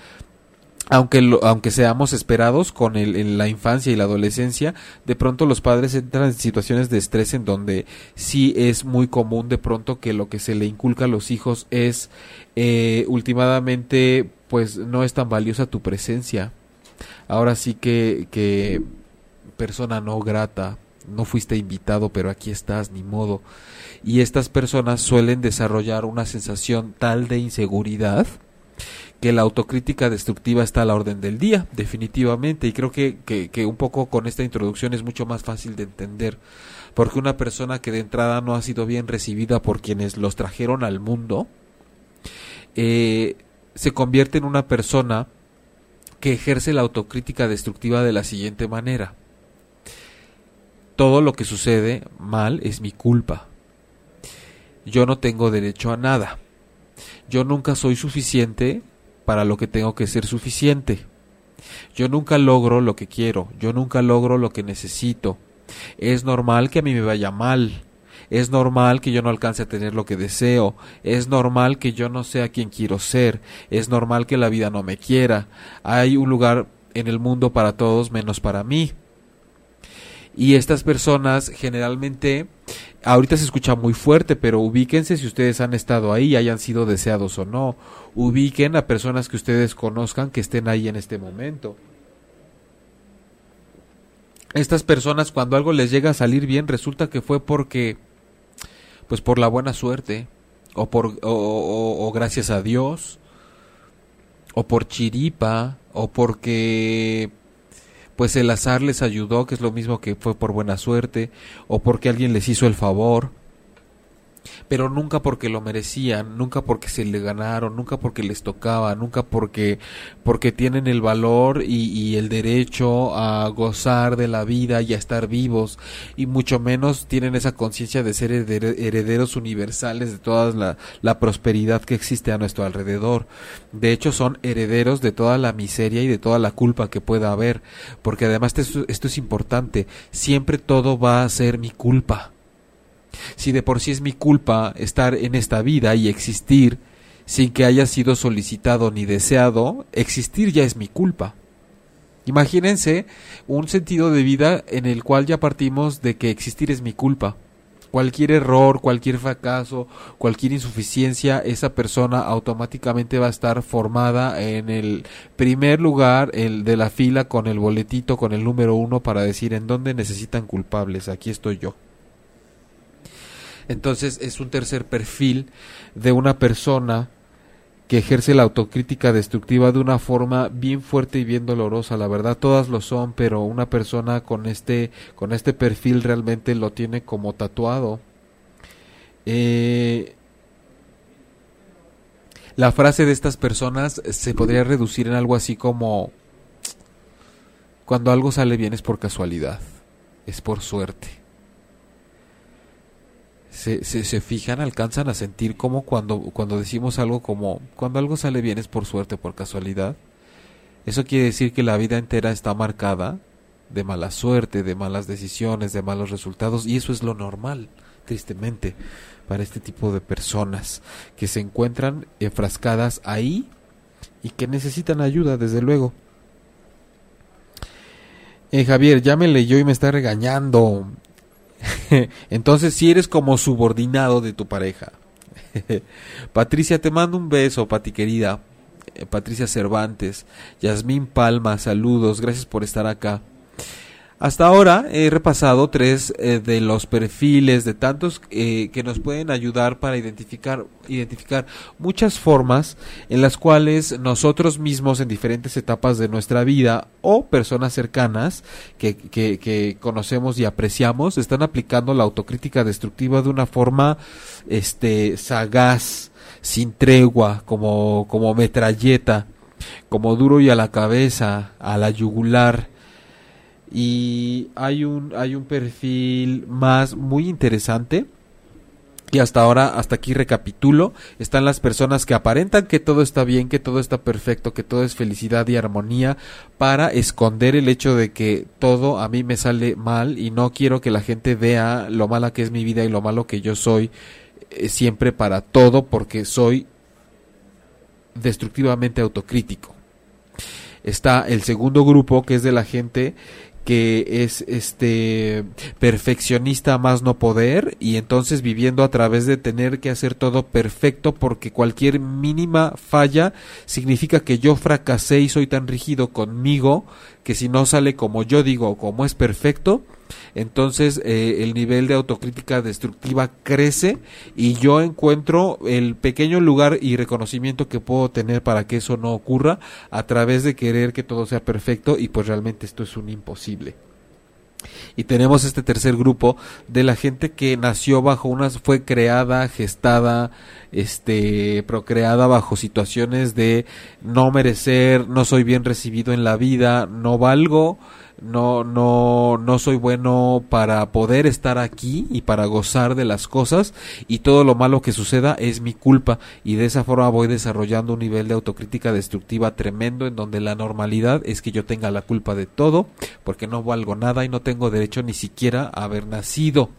aunque, aunque seamos esperados con el, en la infancia y la adolescencia, de pronto los padres entran en situaciones de estrés en donde sí es muy común de pronto que lo que se le inculca a los hijos es eh, últimamente pues no es tan valiosa tu presencia. Ahora sí que, que persona no grata, no fuiste invitado, pero aquí estás, ni modo. Y estas personas suelen desarrollar una sensación tal de inseguridad que la autocrítica destructiva está a la orden del día, definitivamente, y creo que, que, un poco con esta introducción es mucho más fácil de entender, porque una persona que de entrada no ha sido bien recibida por quienes los trajeron al mundo, eh, se convierte en una persona que ejerce la autocrítica destructiva de la siguiente manera. Todo lo que sucede mal es mi culpa. Yo no tengo derecho a nada. Yo nunca soy suficiente para lo que tengo que ser suficiente. Yo nunca logro lo que quiero, yo nunca logro lo que necesito. Es normal que a mí me vaya mal, es normal que yo no alcance a tener lo que deseo, es normal que yo no sea quien quiero ser, es normal que la vida no me quiera. Hay un lugar en el mundo para todos menos para mí. Y estas personas generalmente, ahorita se escucha muy fuerte, pero ubíquense si ustedes han estado ahí, hayan sido deseados o no. Ubiquen a personas que ustedes conozcan que estén ahí en este momento. Estas personas cuando algo les llega a salir bien resulta que fue porque, pues por la buena suerte, o por, o, o gracias a Dios, o por chiripa, o porque pues el azar les ayudó, que es lo mismo que fue por buena suerte, o porque alguien les hizo el favor, pero nunca porque lo merecían, nunca porque se le ganaron, nunca porque les tocaba, nunca porque porque tienen el valor y, el derecho a gozar de la vida y a estar vivos y mucho menos tienen esa conciencia de ser herederos universales de toda la, la prosperidad que existe a nuestro alrededor. De hecho son herederos de toda la miseria y de toda la culpa que pueda haber, porque además esto, esto es importante, siempre todo va a ser mi culpa si de por sí es mi culpa estar en esta vida y existir sin que haya sido solicitado ni deseado, existir ya es mi culpa. Imagínense un sentido de vida en el cual ya partimos de que existir es mi culpa. Cualquier error, cualquier fracaso, cualquier insuficiencia, esa persona automáticamente va a estar formada en el primer lugar el de la fila con el boletito, con el número uno para decir en dónde necesitan culpables. Aquí estoy yo. Entonces es un tercer perfil de una persona que ejerce la autocrítica destructiva de una forma bien fuerte y bien dolorosa. La verdad todas lo son, pero una persona con este con este perfil realmente lo tiene como tatuado. Eh, la frase de estas personas se podría reducir en algo así como cuando algo sale bien es por casualidad, es por suerte se, se, fijan, alcanzan a sentir como cuando, cuando decimos algo como cuando algo sale bien es por suerte, por casualidad. Eso quiere decir que la vida entera está marcada de mala suerte, de malas decisiones, de malos resultados y eso es lo normal, tristemente, para este tipo de personas que se encuentran enfrascadas ahí y que necesitan ayuda, desde luego. Eh, Javier, ya me leyó y me está regañando. [laughs] Entonces si eres como subordinado de tu pareja. [laughs] Patricia, te mando un beso, Pati querida. Eh, Patricia Cervantes, Yasmín Palma, saludos, gracias por estar acá. Hasta ahora he repasado tres eh, de los perfiles de tantos eh, que nos pueden ayudar para identificar, identificar muchas formas en las cuales nosotros mismos en diferentes etapas de nuestra vida o personas cercanas que, que, que conocemos y apreciamos están aplicando la autocrítica destructiva de una forma este, sagaz, sin tregua, como, como metralleta, como duro y a la cabeza, a la yugular y hay un hay un perfil más muy interesante y hasta ahora, hasta aquí recapitulo, están las personas que aparentan que todo está bien, que todo está perfecto, que todo es felicidad y armonía, para esconder el hecho de que todo a mí me sale mal y no quiero que la gente vea lo mala que es mi vida y lo malo que yo soy eh, siempre para todo porque soy destructivamente autocrítico. Está el segundo grupo que es de la gente que es este perfeccionista más no poder y entonces viviendo a través de tener que hacer todo perfecto porque cualquier mínima falla significa que yo fracasé y soy tan rígido conmigo que si no sale como yo digo como es perfecto entonces eh, el nivel de autocrítica destructiva crece y yo encuentro el pequeño lugar y reconocimiento que puedo tener para que eso no ocurra a través de querer que todo sea perfecto y pues realmente esto es un imposible. Y tenemos este tercer grupo de la gente que nació bajo unas, fue creada, gestada, este, procreada bajo situaciones de no merecer, no soy bien recibido en la vida, no valgo, no, no, no soy bueno para poder estar aquí y para gozar de las cosas y todo lo malo que suceda es mi culpa y de esa forma voy desarrollando un nivel de autocrítica destructiva tremendo en donde la normalidad es que yo tenga la culpa de todo porque no valgo nada y no tengo derecho ni siquiera a haber nacido.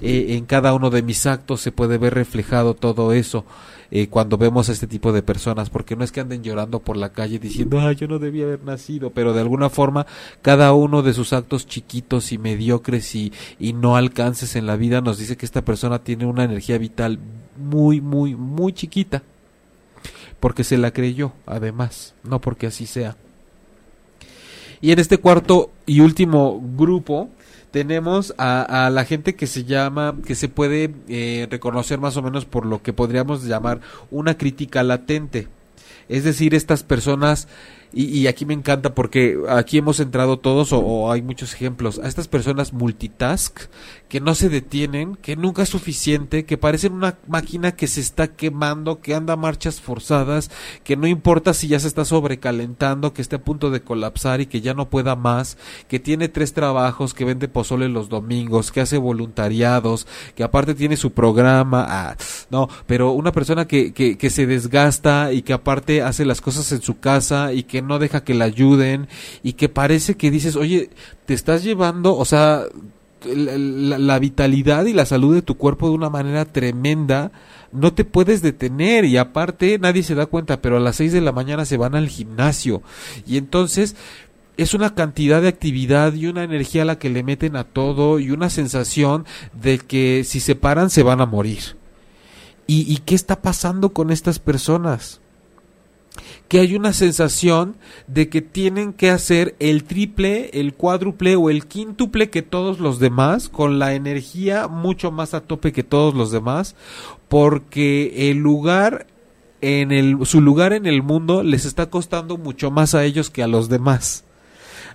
Eh, en cada uno de mis actos se puede ver reflejado todo eso. Eh, cuando vemos a este tipo de personas, porque no es que anden llorando por la calle diciendo, ah, yo no debía haber nacido, pero de alguna forma cada uno de sus actos chiquitos y mediocres y, y no alcances en la vida nos dice que esta persona tiene una energía vital muy, muy, muy chiquita, porque se la creyó, además, no porque así sea. Y en este cuarto y último grupo, tenemos a, la gente que se llama, que se puede eh, reconocer más o menos por lo que podríamos llamar una crítica latente. Es decir, estas personas y, aquí me encanta porque aquí hemos entrado todos, o, hay muchos ejemplos, a estas personas multitask que no se detienen, que nunca es suficiente, que parecen una máquina que se está quemando, que anda a marchas forzadas, que no importa si ya se está sobrecalentando, que esté a punto de colapsar y que ya no pueda más, que tiene tres trabajos, que vende pozole los domingos, que hace voluntariados, que aparte tiene su programa, ah, no, pero una persona que, que se desgasta y que aparte hace las cosas en su casa y que no deja que la ayuden y que parece que dices, oye, te estás llevando, o sea, la, vitalidad y la salud de tu cuerpo de una manera tremenda, no te puedes detener y aparte nadie se da cuenta, pero a las 6 de la mañana se van al gimnasio y entonces es una cantidad de actividad y una energía a la que le meten a todo y una sensación de que si se paran se van a morir. ¿Y, y qué está pasando con estas personas? Que hay una sensación de que tienen que hacer el triple, el cuádruple o el quíntuple que todos los demás, con la energía mucho más a tope que todos los demás, porque el lugar en el su lugar en el mundo les está costando mucho más a ellos que a los demás.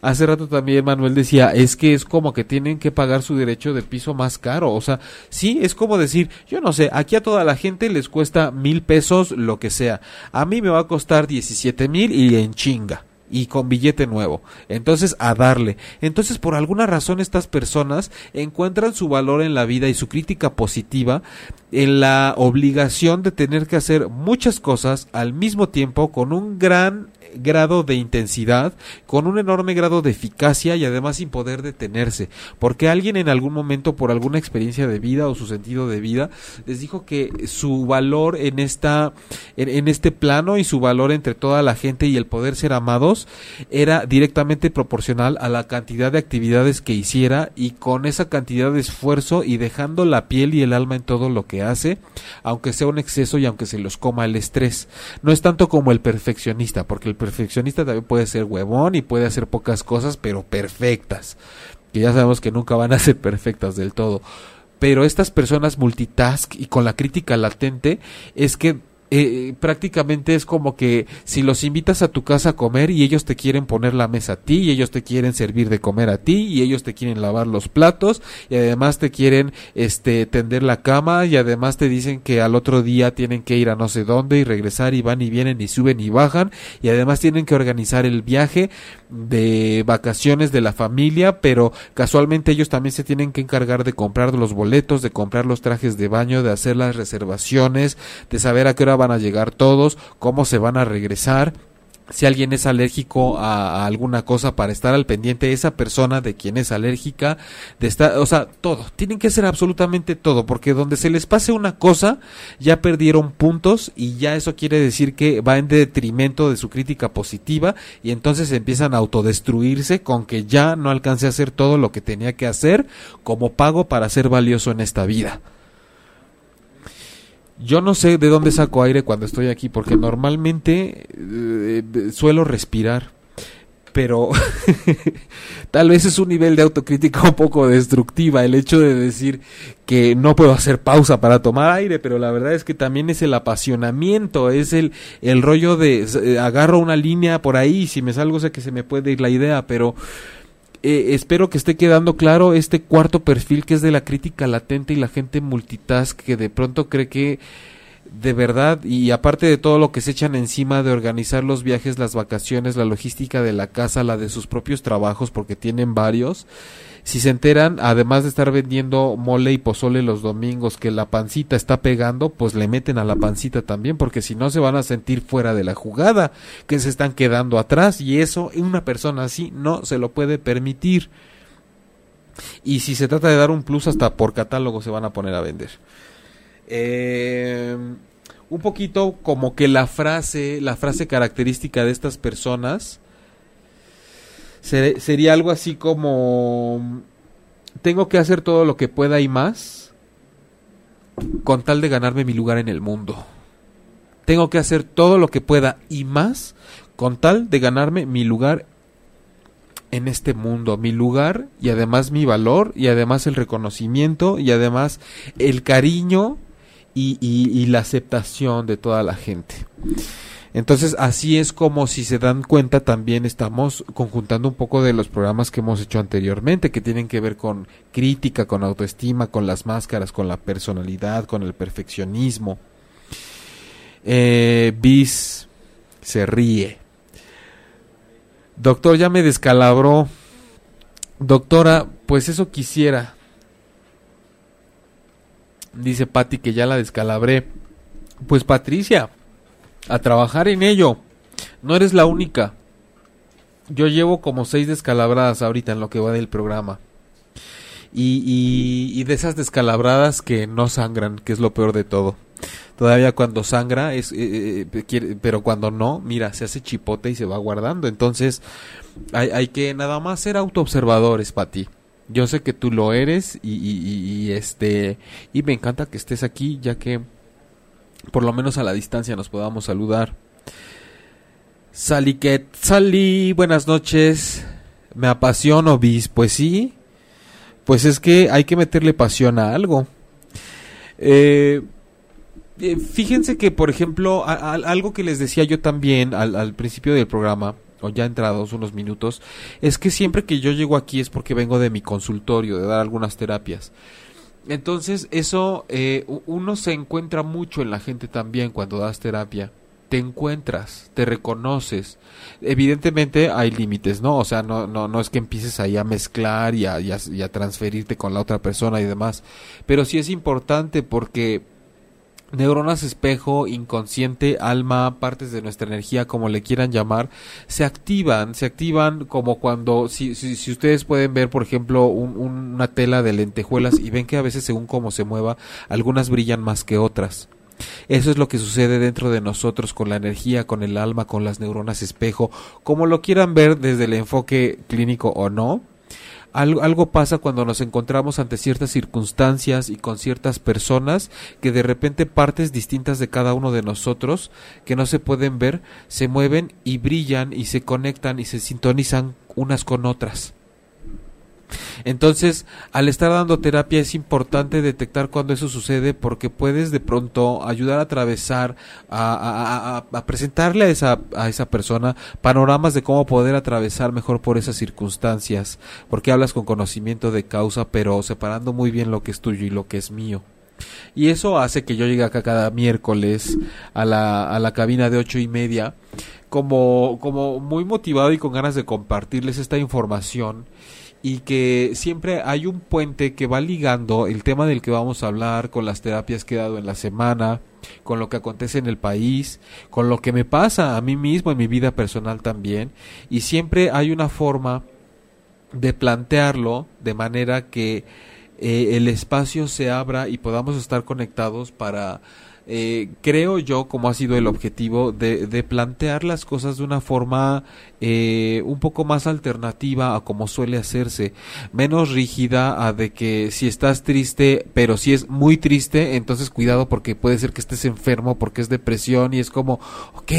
Hace rato también Manuel decía, es que es como que tienen que pagar su derecho de piso más caro. O sea, sí, es como decir, yo no sé, aquí a toda la gente les cuesta mil pesos lo que sea. A mí me va a costar diecisiete mil y en chinga y con billete nuevo. Entonces, a darle. Entonces, por alguna razón, estas personas encuentran su valor en la vida y su crítica positiva en la obligación de tener que hacer muchas cosas al mismo tiempo con un gran grado de intensidad, con un enorme grado de eficacia y además sin poder detenerse, porque alguien en algún momento por alguna experiencia de vida o su sentido de vida les dijo que su valor en esta en, este plano y su valor entre toda la gente y el poder ser amados era directamente proporcional a la cantidad de actividades que hiciera y con esa cantidad de esfuerzo y dejando la piel y el alma en todo lo que hace, aunque sea un exceso y aunque se los coma el estrés. No es tanto como el perfeccionista, porque el perfeccionista también puede ser huevón y puede hacer pocas cosas, pero perfectas. Que ya sabemos que nunca van a ser perfectas del todo. Pero estas personas multitask y con la crítica latente es que eh, prácticamente es como que si los invitas a tu casa a comer y ellos te quieren poner la mesa a ti y ellos te quieren servir de comer a ti y ellos te quieren lavar los platos y además te quieren este tender la cama y además te dicen que al otro día tienen que ir a no sé dónde y regresar y van y vienen y suben y bajan y además tienen que organizar el viaje de vacaciones de la familia pero casualmente ellos también se tienen que encargar de comprar los boletos de comprar los trajes de baño de hacer las reservaciones de saber a qué hora van a llegar todos, cómo se van a regresar, si alguien es alérgico a, alguna cosa para estar al pendiente esa persona de quien es alérgica, de estar, o sea, todo, tienen que hacer absolutamente todo, porque donde se les pase una cosa, ya perdieron puntos y ya eso quiere decir que va en detrimento de su crítica positiva y entonces empiezan a autodestruirse con que ya no alcance a hacer todo lo que tenía que hacer como pago para ser valioso en esta vida. Yo no sé de dónde saco aire cuando estoy aquí, porque normalmente eh, suelo respirar. Pero [laughs] tal vez es un nivel de autocrítica un poco destructiva el hecho de decir que no puedo hacer pausa para tomar aire, pero la verdad es que también es el apasionamiento, es el, el rollo de eh, agarro una línea por ahí, si me salgo sé que se me puede ir la idea, pero eh, espero que esté quedando claro este cuarto perfil que es de la crítica latente y la gente multitask que de pronto cree que de verdad y aparte de todo lo que se echan encima de organizar los viajes, las vacaciones, la logística de la casa, la de sus propios trabajos porque tienen varios, si se enteran, además de estar vendiendo mole y pozole los domingos, que la pancita está pegando, pues le meten a la pancita también, porque si no se van a sentir fuera de la jugada, que se están quedando atrás, y eso una persona así no se lo puede permitir. Y si se trata de dar un plus, hasta por catálogo se van a poner a vender. Eh, un poquito como que la frase, la frase característica de estas personas sería algo así como tengo que hacer todo lo que pueda y más con tal de ganarme mi lugar en el mundo. Tengo que hacer todo lo que pueda y más con tal de ganarme mi lugar en este mundo, mi lugar y además mi valor y además el reconocimiento y además el cariño y, la aceptación de toda la gente. Entonces, así es como si se dan cuenta también estamos conjuntando un poco de los programas que hemos hecho anteriormente, que tienen que ver con crítica, con autoestima, con las máscaras, con la personalidad, con el perfeccionismo. Eh, Bis se ríe. Doctor, ya me descalabró. Doctora, pues eso quisiera. Dice Patti que ya la descalabré. Pues Patricia, a trabajar en ello. No eres la única. Yo llevo como seis descalabradas ahorita en lo que va del programa. Y, y, de esas descalabradas que no sangran, que es lo peor de todo. Todavía cuando sangra, es, eh, eh, pero cuando no, mira, se hace chipote y se va guardando. Entonces, hay, hay que nada más ser autoobservadores, ti Yo sé que tú lo eres y, este y me encanta que estés aquí, ya que por lo menos a la distancia nos podamos saludar. Saliquet, Sali, buenas noches. Me apasiono, bis. Pues sí, pues es que hay que meterle pasión a algo. Eh, eh, fíjense que, por ejemplo, algo que les decía yo también al, al, principio del programa, o ya entrados unos minutos, es que siempre que yo llego aquí es porque vengo de mi consultorio, de dar algunas terapias. Entonces, eso eh, uno se encuentra mucho en la gente también cuando das terapia. Te encuentras, te reconoces. Evidentemente hay límites, ¿no? O sea, no, no, no es que empieces ahí a mezclar y a, y a transferirte con la otra persona y demás. Pero sí es importante porque neuronas espejo, inconsciente, alma, partes de nuestra energía, como le quieran llamar, se activan, se activan como cuando, si, si, ustedes pueden ver, por ejemplo, una tela de lentejuelas y ven que a veces según cómo se mueva, algunas brillan más que otras. Eso es lo que sucede dentro de nosotros con la energía, con el alma, con las neuronas espejo, como lo quieran ver desde el enfoque clínico o no, algo, pasa cuando nos encontramos ante ciertas circunstancias y con ciertas personas que de repente partes distintas de cada uno de nosotros que no se pueden ver se mueven y brillan y se conectan y se sintonizan unas con otras. Entonces, al estar dando terapia es importante detectar cuando eso sucede porque puedes de pronto ayudar a atravesar, a, presentarle a esa, a esa persona panoramas de cómo poder atravesar mejor por esas circunstancias, porque hablas con conocimiento de causa, pero separando muy bien lo que es tuyo y lo que es mío. Y eso hace que yo llegue acá cada miércoles a la, a la cabina de ocho y media como, como muy motivado y con ganas de compartirles esta información y que siempre hay un puente que va ligando el tema del que vamos a hablar con las terapias que he dado en la semana, con lo que acontece en el país, con lo que me pasa a mí mismo en mi vida personal también, y siempre hay una forma de plantearlo de manera que eh, el espacio se abra y podamos estar conectados para eh, creo yo, como ha sido el objetivo, de, de plantear las cosas de una forma eh, un poco más alternativa a como suele hacerse, menos rígida a de que si estás triste, pero si es muy triste, entonces cuidado porque puede ser que estés enfermo porque es depresión y es como, ok,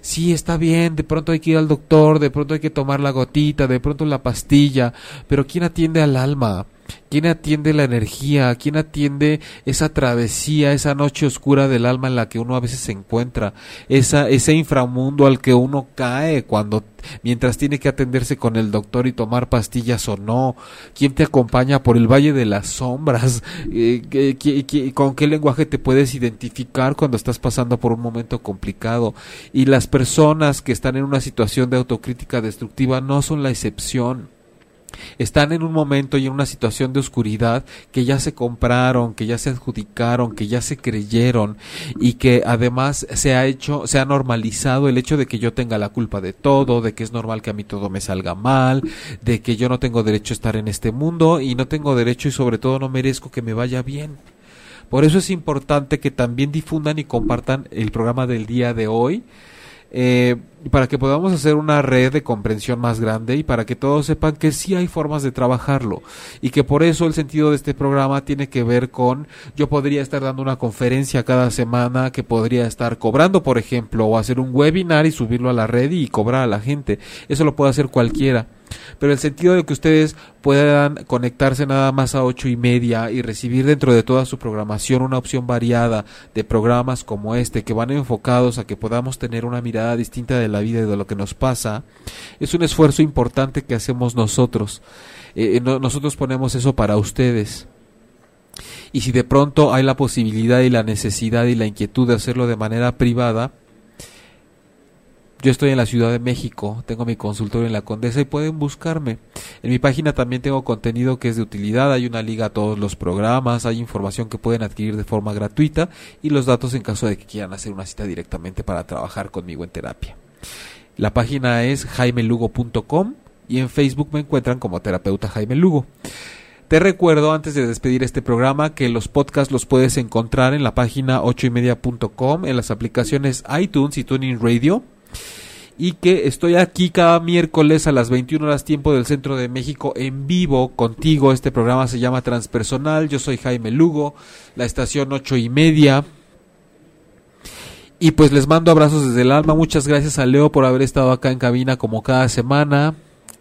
sí está bien, de pronto hay que ir al doctor, de pronto hay que tomar la gotita, de pronto la pastilla, pero ¿quién atiende al alma? ¿Quién atiende la energía? ¿Quién atiende esa travesía, esa noche oscura del alma en la que uno a veces se encuentra? Esa, ese inframundo al que uno cae cuando mientras tiene que atenderse con el doctor y tomar pastillas o no. ¿Quién te acompaña por el Valle de las Sombras? Eh, ¿Con qué lenguaje te puedes identificar cuando estás pasando por un momento complicado? Y las personas que están en una situación de autocrítica destructiva no son la excepción están en un momento y en una situación de oscuridad que ya se compraron, que ya se adjudicaron, que ya se creyeron y que además se ha hecho, se ha normalizado el hecho de que yo tenga la culpa de todo, de que es normal que a mí todo me salga mal, de que yo no tengo derecho a estar en este mundo y no tengo derecho y sobre todo no merezco que me vaya bien. Por eso es importante que también difundan y compartan el programa del día de hoy eh, para que podamos hacer una red de comprensión más grande y para que todos sepan que sí hay formas de trabajarlo y que por eso el sentido de este programa tiene que ver con yo podría estar dando una conferencia cada semana que podría estar cobrando por ejemplo o hacer un webinar y subirlo a la red y cobrar a la gente. Eso lo puede hacer cualquiera. Pero el sentido de que ustedes puedan conectarse nada más a ocho y media y recibir dentro de toda su programación una opción variada de programas como este que van enfocados a que podamos tener una mirada distinta de la vida y de lo que nos pasa, es un esfuerzo importante que hacemos nosotros. Eh, nosotros ponemos eso para ustedes. Y si de pronto hay la posibilidad y la necesidad y la inquietud de hacerlo de manera privada, yo estoy en la Ciudad de México, tengo mi consultorio en la Condesa y pueden buscarme. En mi página también tengo contenido que es de utilidad, hay una liga a todos los programas, hay información que pueden adquirir de forma gratuita y los datos en caso de que quieran hacer una cita directamente para trabajar conmigo en terapia. La página es jaimelugo.com y en Facebook me encuentran como terapeuta Jaime Lugo. Te recuerdo antes de despedir este programa que los podcasts los puedes encontrar en la página 8ymedia.com, en las aplicaciones iTunes y Tuning Radio y que estoy aquí cada miércoles a las 21 horas tiempo del centro de México en vivo contigo. Este programa se llama Transpersonal. Yo soy Jaime Lugo, la estación ocho y media. Y pues les mando abrazos desde el alma. Muchas gracias a Leo por haber estado acá en cabina como cada semana.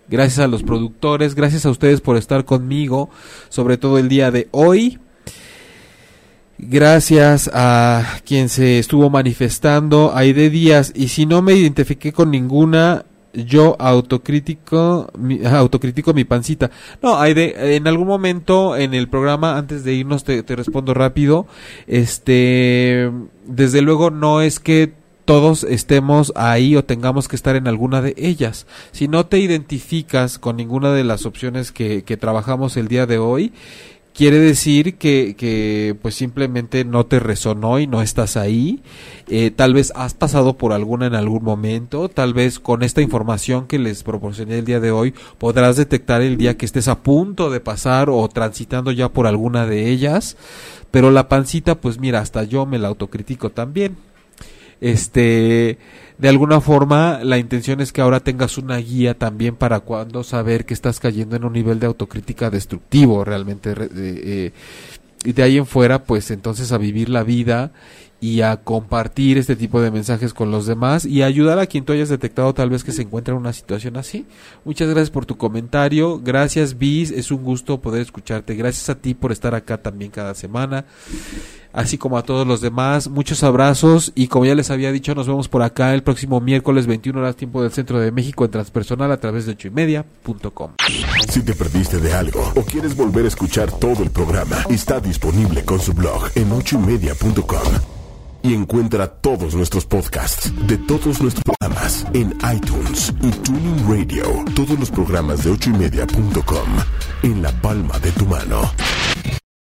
Gracias a los productores, gracias a ustedes por estar conmigo, sobre todo el día de hoy. Gracias a quien se estuvo manifestando, Aide Díaz, y si no me identifiqué con ninguna, yo autocrítico mi, mi pancita. No, Aide, en algún momento en el programa, antes de irnos, te, te respondo rápido. Este, desde luego no es que todos estemos ahí o tengamos que estar en alguna de ellas. Si no te identificas con ninguna de las opciones que, que trabajamos el día de hoy, quiere decir que, que, pues simplemente no te resonó y no estás ahí. Eh, tal vez has pasado por alguna en algún momento, tal vez con esta información que les proporcioné el día de hoy podrás detectar el día que estés a punto de pasar o transitando ya por alguna de ellas. Pero la pancita, pues mira, hasta yo me la autocritico también. Este, de alguna forma, la intención es que ahora tengas una guía también para cuando saber que estás cayendo en un nivel de autocrítica destructivo realmente. Eh, y de ahí en fuera, pues entonces a vivir la vida y a compartir este tipo de mensajes con los demás y ayudar a quien tú hayas detectado tal vez que se encuentra en una situación así. Muchas gracias por tu comentario. Gracias, Bis. Es un gusto poder escucharte. Gracias a ti por estar acá también cada semana. Así como a todos los demás. Muchos abrazos y como ya les había dicho, nos vemos por acá el próximo miércoles 21 horas tiempo del Centro de México en Transpersonal a través de ochoymedia.com. Si te perdiste de algo o quieres volver a escuchar todo el programa, está disponible con su blog en ochoymedia.com y encuentra todos nuestros podcasts de todos nuestros programas en iTunes y Tuning Radio. Todos los programas de ochoymedia.com en la palma de tu mano.